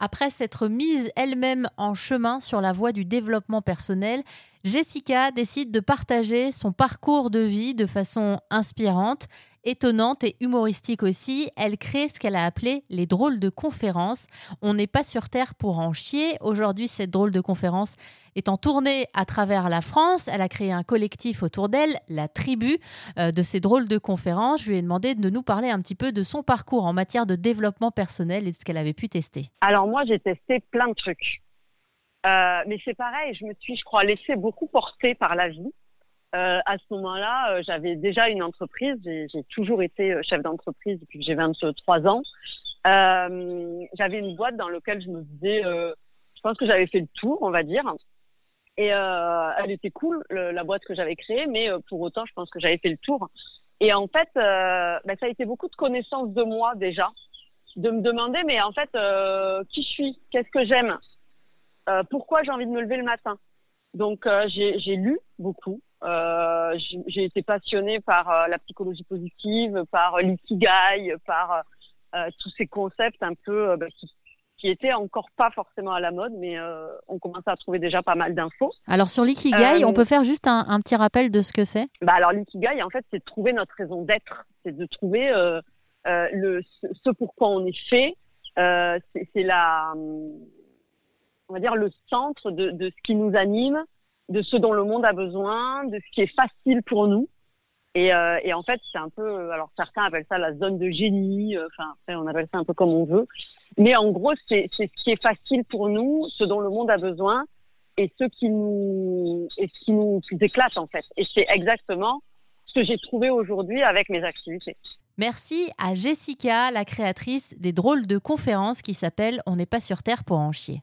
Après s'être mise elle-même en chemin sur la voie du développement personnel, Jessica décide de partager son parcours de vie de façon inspirante, étonnante et humoristique aussi. Elle crée ce qu'elle a appelé les drôles de conférences. On n'est pas sur Terre pour en chier. Aujourd'hui, cette drôle de conférence est en tournée à travers la France. Elle a créé un collectif autour d'elle, la tribu euh, de ces drôles de conférences. Je lui ai demandé de nous parler un petit peu de son parcours en matière de développement personnel et de ce qu'elle avait pu tester. Alors moi, j'ai testé plein de trucs. Euh, mais c'est pareil, je me suis, je crois, laissée beaucoup porter par la vie. Euh, à ce moment-là, euh, j'avais déjà une entreprise. J'ai toujours été euh, chef d'entreprise depuis que j'ai 23 ans. Euh, j'avais une boîte dans laquelle je me disais, je pense que j'avais fait le tour, on va dire. Et elle était cool, la boîte que j'avais créée, mais pour autant, je pense que j'avais fait le tour. Et en fait, bah, ça a été beaucoup de connaissances de moi déjà, de me demander, mais en fait, qui je suis, qu'est-ce que j'aime, pourquoi j'ai envie de me lever le matin? Donc j'ai lu beaucoup, euh, j'ai été passionnée par euh, la psychologie positive, par euh, l'ikigai, par tous ces concepts un peu bah, qui, qui étaient encore pas forcément à la mode, mais on commençait à trouver déjà pas mal d'infos. Alors sur l'ikigai, on peut faire juste un, un, petit rappel de ce que c'est? Bah Alors l'ikigai, en fait, c'est de trouver notre raison d'être, c'est de trouver le, ce pourquoi on est fait. c'est la, on va dire, le centre de, ce qui nous anime, de ce dont le monde a besoin, de ce qui est facile pour nous. Et, euh, en fait, c'est un peu, alors certains appellent ça la zone de génie, euh, enfin après on appelle ça un peu comme on veut. Mais en gros, c'est ce qui est facile pour nous, ce dont le monde a besoin, et ce qui nous, et ce qui nous éclate en fait. Et c'est exactement ce que j'ai trouvé aujourd'hui avec mes activités. Merci à Jessica, la créatrice des drôles de conférences qui s'appelle On n'est pas sur Terre pour en chier.